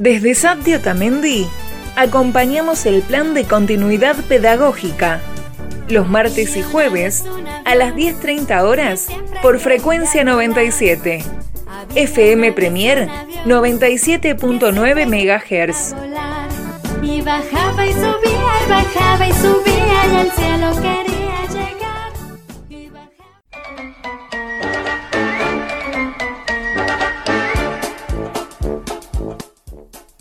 Desde SAT Otamendi acompañamos el plan de continuidad pedagógica los martes y jueves a las 10.30 horas por frecuencia 97. FM Premier 97.9 MHz. Y bajaba y subía y bajaba y subía y al cielo quería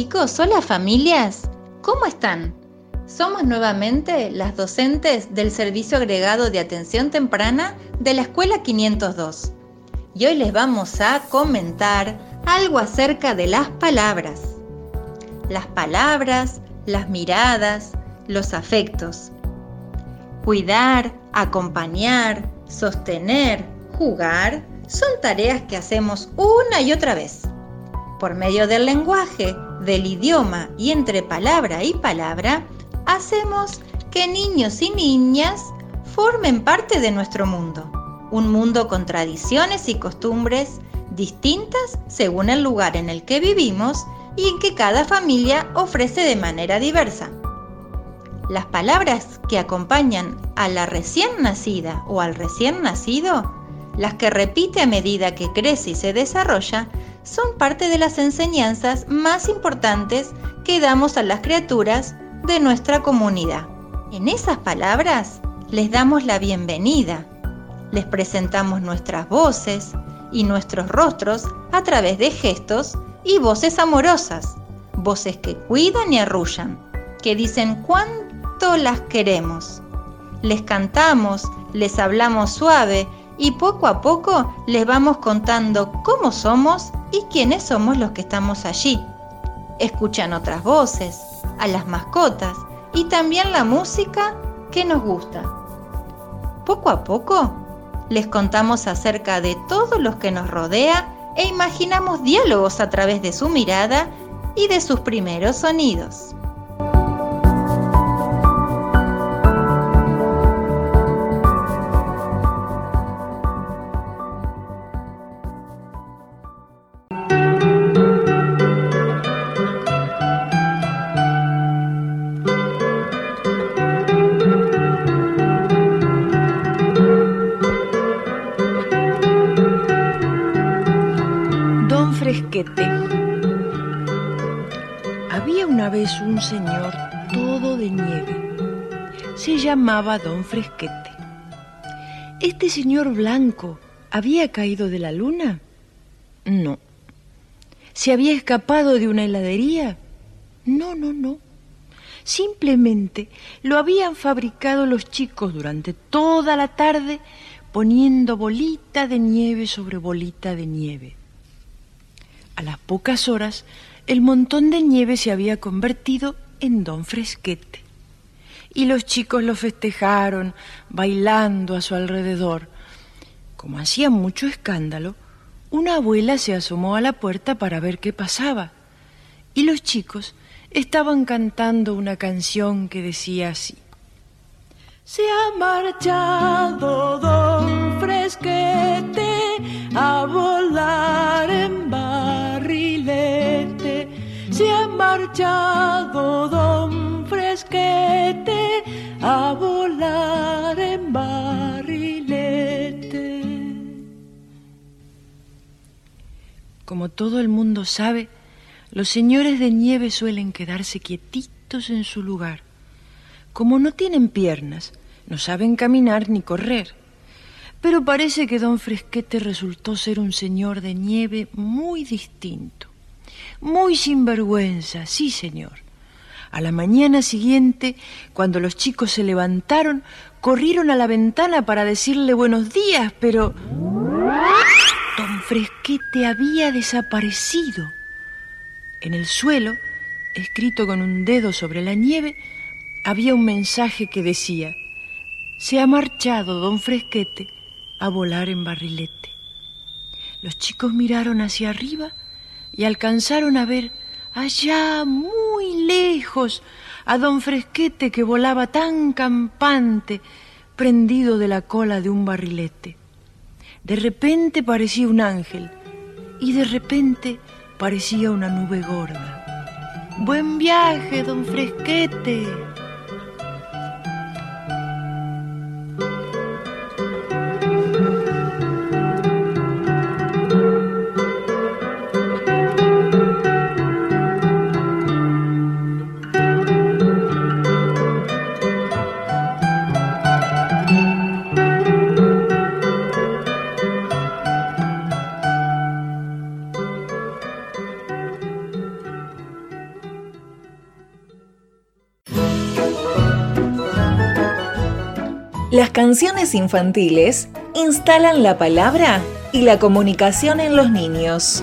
Chicos, hola familias, ¿cómo están? Somos nuevamente las docentes del Servicio Agregado de Atención Temprana de la Escuela 502 y hoy les vamos a comentar algo acerca de las palabras. Las palabras, las miradas, los afectos. Cuidar, acompañar, sostener, jugar son tareas que hacemos una y otra vez por medio del lenguaje, del idioma y entre palabra y palabra, hacemos que niños y niñas formen parte de nuestro mundo. Un mundo con tradiciones y costumbres distintas según el lugar en el que vivimos y en que cada familia ofrece de manera diversa. Las palabras que acompañan a la recién nacida o al recién nacido, las que repite a medida que crece y se desarrolla, son parte de las enseñanzas más importantes que damos a las criaturas de nuestra comunidad. En esas palabras les damos la bienvenida, les presentamos nuestras voces y nuestros rostros a través de gestos y voces amorosas, voces que cuidan y arrullan, que dicen cuánto las queremos. Les cantamos, les hablamos suave y poco a poco les vamos contando cómo somos y quiénes somos los que estamos allí. Escuchan otras voces, a las mascotas y también la música que nos gusta. Poco a poco les contamos acerca de todos los que nos rodea e imaginamos diálogos a través de su mirada y de sus primeros sonidos. Llamaba Don Fresquete. ¿Este señor blanco había caído de la luna? No. ¿Se había escapado de una heladería? No, no, no. Simplemente lo habían fabricado los chicos durante toda la tarde poniendo bolita de nieve sobre bolita de nieve. A las pocas horas el montón de nieve se había convertido en don Fresquete. Y los chicos lo festejaron, bailando a su alrededor. Como hacía mucho escándalo, una abuela se asomó a la puerta para ver qué pasaba. Y los chicos estaban cantando una canción que decía así. Se ha marchado don Fresquete a volar en se ha marchado don Como todo el mundo sabe, los señores de nieve suelen quedarse quietitos en su lugar. Como no tienen piernas, no saben caminar ni correr. Pero parece que don Fresquete resultó ser un señor de nieve muy distinto muy sinvergüenza, sí señor. A la mañana siguiente, cuando los chicos se levantaron, corrieron a la ventana para decirle buenos días, pero don Fresquete había desaparecido. En el suelo, escrito con un dedo sobre la nieve, había un mensaje que decía, se ha marchado don Fresquete a volar en barrilete. Los chicos miraron hacia arriba y alcanzaron a ver allá muy lejos a don Fresquete que volaba tan campante, prendido de la cola de un barrilete. De repente parecía un ángel y de repente parecía una nube gorda. Buen viaje, don Fresquete. Las canciones infantiles instalan la palabra y la comunicación en los niños.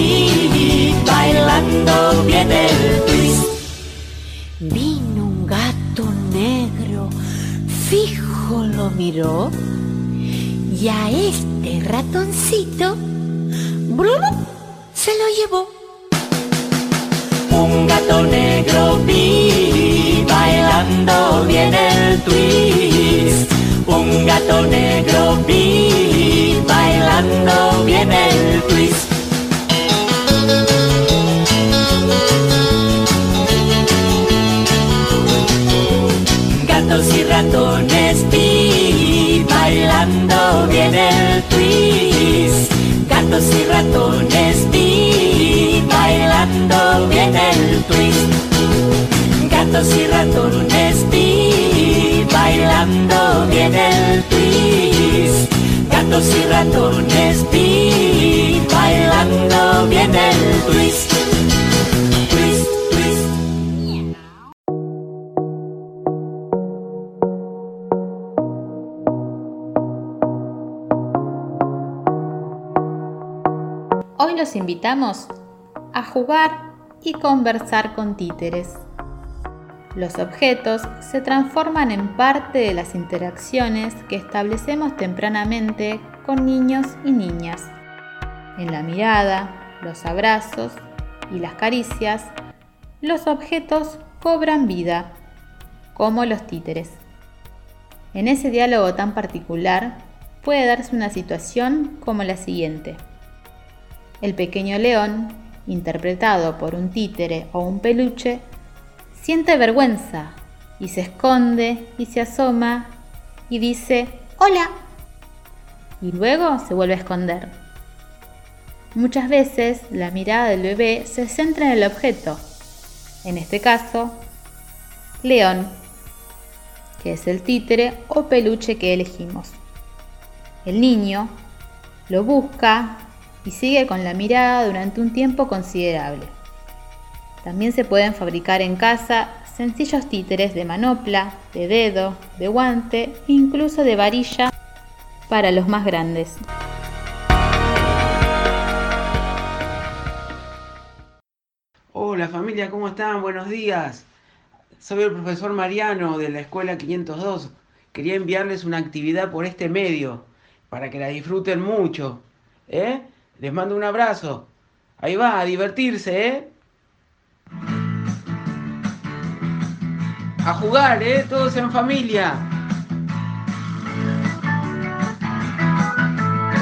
lo miró y a este ratoncito se lo llevó. Un gato negro vi bailando bien el twist. Un gato negro vi bailando bien el Gatos y ratones vi bailando bien el twist. Gatos y ratones vi bailando bien el twist. Gatos y ratones los invitamos a jugar y conversar con títeres. Los objetos se transforman en parte de las interacciones que establecemos tempranamente con niños y niñas. En la mirada, los abrazos y las caricias, los objetos cobran vida, como los títeres. En ese diálogo tan particular puede darse una situación como la siguiente. El pequeño león, interpretado por un títere o un peluche, siente vergüenza y se esconde y se asoma y dice hola y luego se vuelve a esconder. Muchas veces la mirada del bebé se centra en el objeto, en este caso, león, que es el títere o peluche que elegimos. El niño lo busca y sigue con la mirada durante un tiempo considerable. También se pueden fabricar en casa sencillos títeres de manopla, de dedo, de guante e incluso de varilla para los más grandes. Hola familia, ¿cómo están? Buenos días. Soy el profesor Mariano de la Escuela 502. Quería enviarles una actividad por este medio para que la disfruten mucho. ¿Eh? Les mando un abrazo. Ahí va, a divertirse, ¿eh? A jugar, ¿eh? Todos en familia.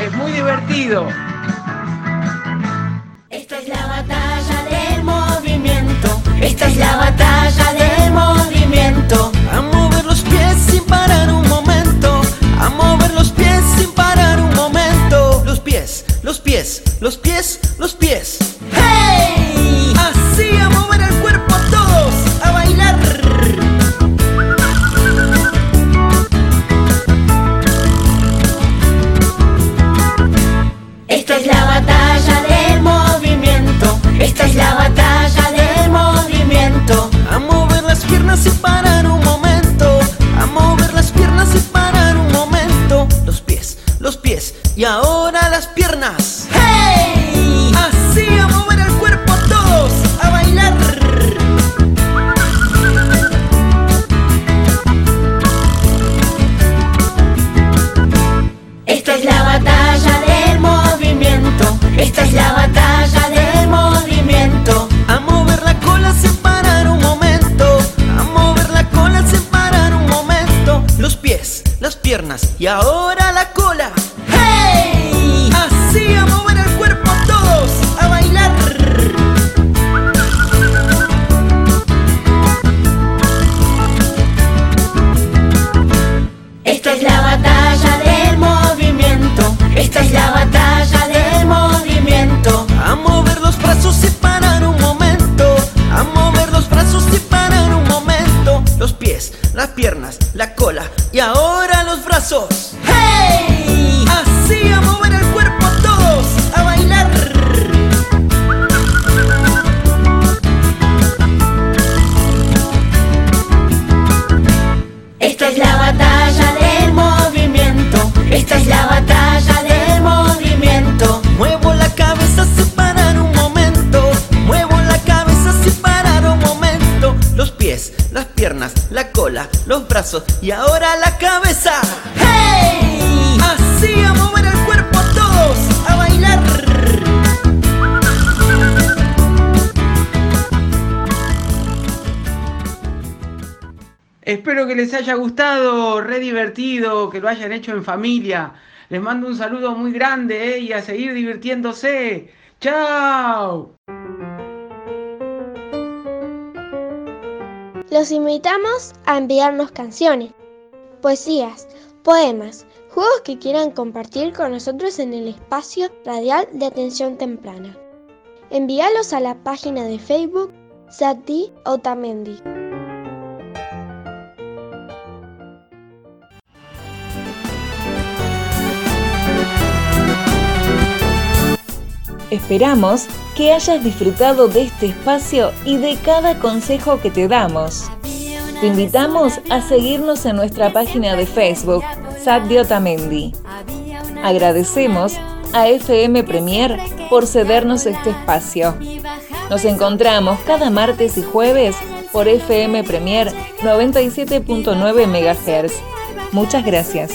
Es muy divertido. Pies. ¡Hey! Así a mover el cuerpo todos, a bailar. Esta es la batalla del movimiento. Esta es la batalla del movimiento. A mover las piernas sin parar brazos y ahora la cabeza. ¡Hey! Así a mover el cuerpo todos, a bailar. Espero que les haya gustado, re divertido, que lo hayan hecho en familia. Les mando un saludo muy grande ¿eh? y a seguir divirtiéndose. ¡Chao! Los invitamos a enviarnos canciones, poesías, poemas, juegos que quieran compartir con nosotros en el espacio radial de atención temprana. Envíalos a la página de Facebook Sati Otamendi. Esperamos que hayas disfrutado de este espacio y de cada consejo que te damos. Te invitamos a seguirnos en nuestra página de Facebook, Saddi Otamendi. Agradecemos a FM Premier por cedernos este espacio. Nos encontramos cada martes y jueves por FM Premier 97.9 MHz. Muchas gracias.